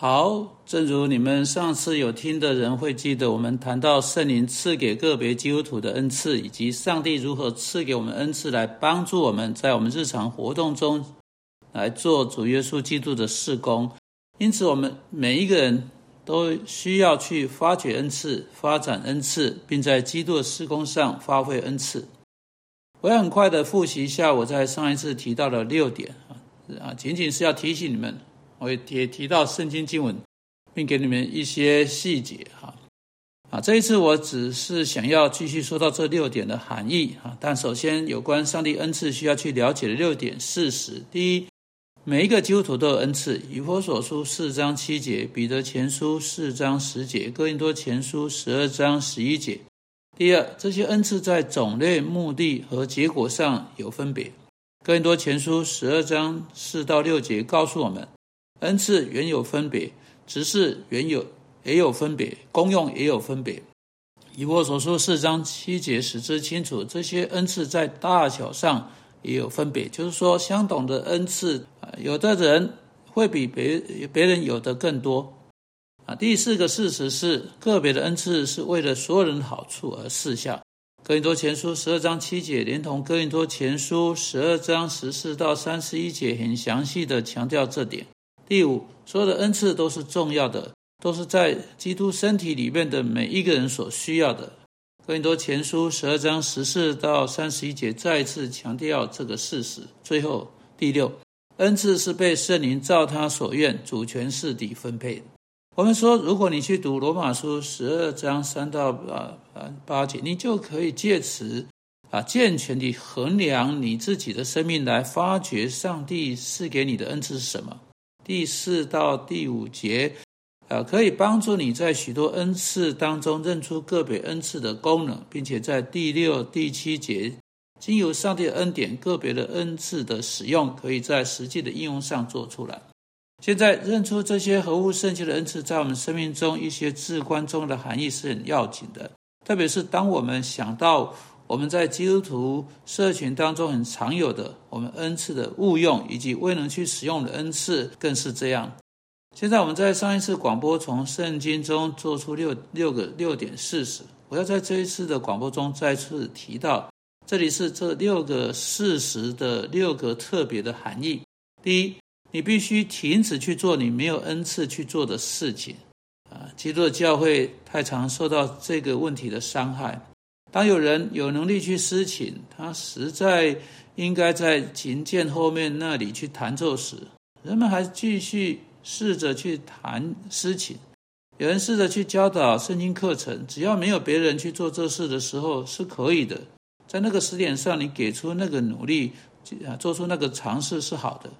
好，正如你们上次有听的人会记得，我们谈到圣灵赐给个别基督徒的恩赐，以及上帝如何赐给我们恩赐来帮助我们在我们日常活动中来做主耶稣基督的事工。因此，我们每一个人都需要去发掘恩赐、发展恩赐，并在基督的事工上发挥恩赐。我要很快的复习一下我在上一次提到的六点啊啊，仅仅是要提醒你们。我也提到圣经经文，并给你们一些细节哈啊。这一次我只是想要继续说到这六点的含义啊。但首先，有关上帝恩赐需要去了解的六点事实：第一，每一个基督徒都有恩赐，以佛所书四章七节，彼得前书四章十节，哥林多前书十二章十一节。第二，这些恩赐在种类、目的和结果上有分别。哥林多前书十二章四到六节告诉我们。恩赐原有分别，只是原有也有分别，功用也有分别。以我所说四章七节使之清楚，这些恩赐在大小上也有分别。就是说，相同的恩赐啊，有的人会比别别人有的更多啊。第四个事实是，个别的恩赐是为了所有人的好处而赐下。哥林多前书十二章七节，连同哥林多前书十二章十四到三十一节，很详细的强调这点。第五，所有的恩赐都是重要的，都是在基督身体里面的每一个人所需要的。哥林多前书十二章十四到三十一节再次强调这个事实。最后，第六，恩赐是被圣灵照他所愿主权是底分配。我们说，如果你去读罗马书十二章三到啊啊八节，你就可以借此啊健全地衡量你自己的生命，来发掘上帝赐给你的恩赐是什么。第四到第五节，呃，可以帮助你在许多恩赐当中认出个别恩赐的功能，并且在第六、第七节，经由上帝恩典，个别的恩赐的使用，可以在实际的应用上做出来。现在认出这些合乎圣经的恩赐，在我们生命中一些至关重要的含义是很要紧的，特别是当我们想到。我们在基督徒社群当中很常有的，我们恩赐的误用以及未能去使用的恩赐，更是这样。现在我们在上一次广播从圣经中做出六六个六点事实，我要在这一次的广播中再次提到，这里是这六个事实的六个特别的含义。第一，你必须停止去做你没有恩赐去做的事情。啊，基督的教会太常受到这个问题的伤害。当有人有能力去私请，他实在应该在琴键后面那里去弹奏时，人们还继续试着去弹私情。有人试着去教导圣经课程，只要没有别人去做这事的时候是可以的。在那个时点上，你给出那个努力啊，做出那个尝试是好的，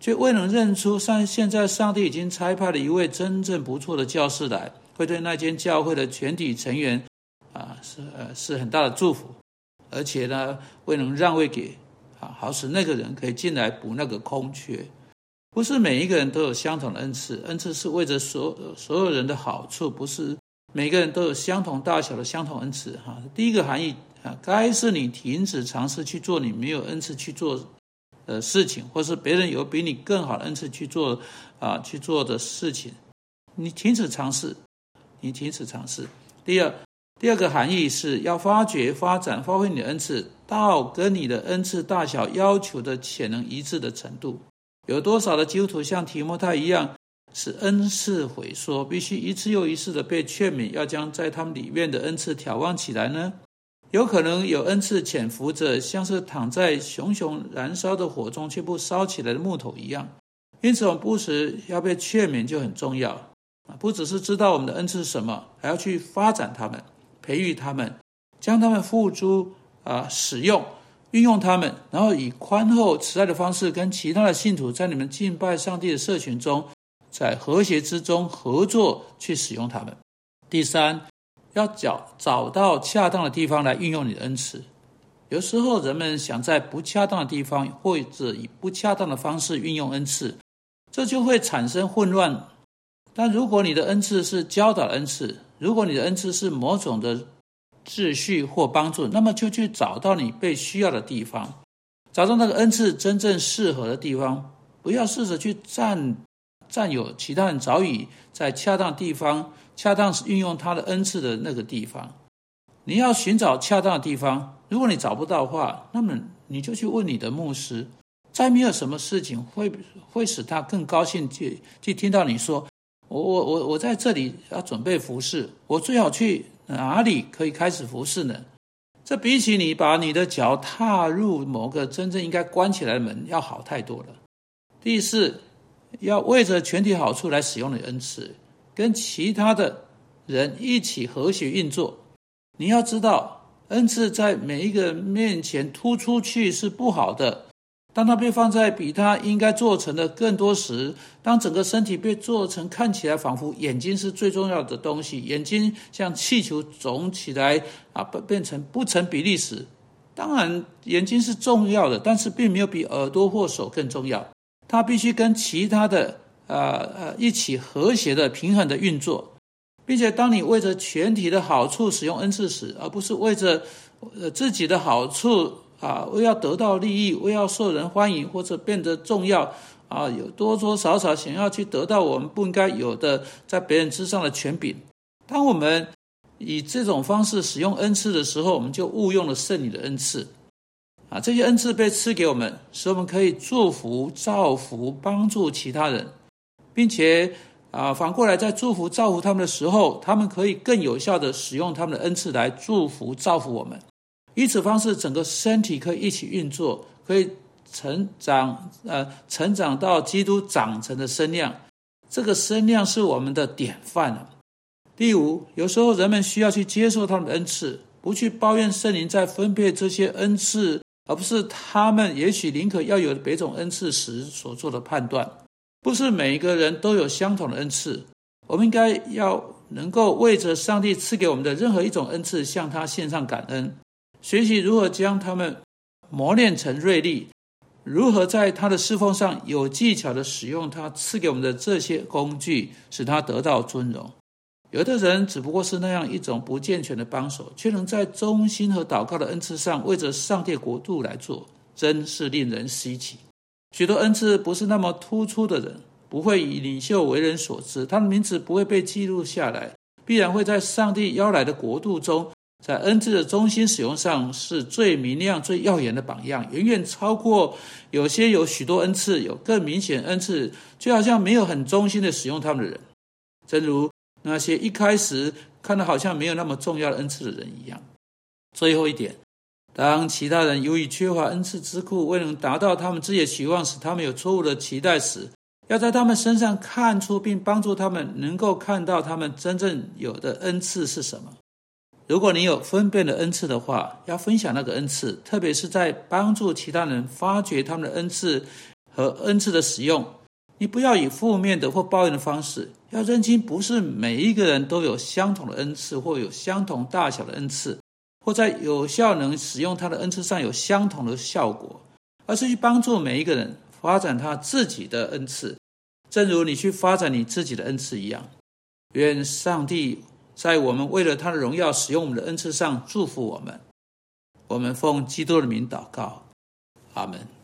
却未能认出上现在上帝已经差派了一位真正不错的教师来，会对那间教会的全体成员。是呃是很大的祝福，而且呢，未能让位给啊，好使那个人可以进来补那个空缺。不是每一个人都有相同的恩赐，恩赐是为着所所有人的好处，不是每个人都有相同大小的相同恩赐。哈，第一个含义啊，该是你停止尝试去做你没有恩赐去做的事情，或是别人有比你更好的恩赐去做啊去做的事情，你停止尝试，你停止尝试。第二。第二个含义是要发掘、发展、发挥你的恩赐，到跟你的恩赐大小要求的潜能一致的程度。有多少的基督徒像提摩太一样，是恩赐萎缩，必须一次又一次的被劝勉，要将在他们里面的恩赐挑旺起来呢？有可能有恩赐潜伏着，像是躺在熊熊燃烧的火中却不烧起来的木头一样。因此，我们不时要被劝勉就很重要啊！不只是知道我们的恩赐是什么，还要去发展他们。培育他们，将他们付诸啊使用，运用他们，然后以宽厚慈爱的方式，跟其他的信徒在你们敬拜上帝的社群中，在和谐之中合作去使用他们。第三，要找找到恰当的地方来运用你的恩赐。有时候人们想在不恰当的地方，或者以不恰当的方式运用恩赐，这就会产生混乱。但如果你的恩赐是教导恩赐，如果你的恩赐是某种的秩序或帮助，那么就去找到你被需要的地方，找到那个恩赐真正适合的地方，不要试着去占占有其他人早已在恰当地方、恰当运用他的恩赐的那个地方。你要寻找恰当的地方，如果你找不到的话，那么你就去问你的牧师。再没有什么事情会会使他更高兴去去听到你说，我我我我在这里要准备服侍，我最好去哪里可以开始服侍呢？这比起你把你的脚踏入某个真正应该关起来的门要好太多了。第四，要为着全体好处来使用的恩赐，跟其他的人一起和谐运作。你要知道，恩赐在每一个人面前突出去是不好的。当它被放在比它应该做成的更多时，当整个身体被做成看起来仿佛眼睛是最重要的东西，眼睛像气球肿起来啊，变变成不成比例时，当然眼睛是重要的，但是并没有比耳朵或手更重要。它必须跟其他的呃呃一起和谐的平衡的运作，并且当你为着全体的好处使用恩赐时，而不是为着呃自己的好处。啊，为要得到利益，为要受人欢迎或者变得重要，啊，有多多少少想要去得到我们不应该有的在别人之上的权柄。当我们以这种方式使用恩赐的时候，我们就误用了圣女的恩赐。啊，这些恩赐被赐给我们，使我们可以祝福、造福、帮助其他人，并且啊，反过来在祝福、造福他们的时候，他们可以更有效的使用他们的恩赐来祝福、造福我们。以此方式，整个身体可以一起运作，可以成长，呃，成长到基督长成的身量。这个身量是我们的典范第五，有时候人们需要去接受他们的恩赐，不去抱怨圣灵在分配这些恩赐，而不是他们也许宁可要有别种恩赐时所做的判断。不是每一个人都有相同的恩赐，我们应该要能够为着上帝赐给我们的任何一种恩赐，向他献上感恩。学习如何将他们磨练成锐利，如何在他的侍奉上有技巧的使用他赐给我们的这些工具，使他得到尊荣。有的人只不过是那样一种不健全的帮手，却能在忠心和祷告的恩赐上为着上帝国度来做，真是令人稀奇。许多恩赐不是那么突出的人，不会以领袖为人所知，他的名字不会被记录下来，必然会在上帝邀来的国度中。在恩赐的中心使用上，是最明亮、最耀眼的榜样，远远超过有些有许多恩赐、有更明显恩赐，却好像没有很忠心的使用他们的人。正如那些一开始看到好像没有那么重要的恩赐的人一样。最后一点，当其他人由于缺乏恩赐之库，未能达到他们自己的期望，使他们有错误的期待时，要在他们身上看出并帮助他们，能够看到他们真正有的恩赐是什么。如果你有分辨的恩赐的话，要分享那个恩赐，特别是在帮助其他人发掘他们的恩赐和恩赐的使用。你不要以负面的或抱怨的方式，要认清不是每一个人都有相同的恩赐，或有相同大小的恩赐，或在有效能使用他的恩赐上有相同的效果，而是去帮助每一个人发展他自己的恩赐，正如你去发展你自己的恩赐一样。愿上帝。在我们为了他的荣耀使用我们的恩赐上祝福我们，我们奉基督的名祷告，阿门。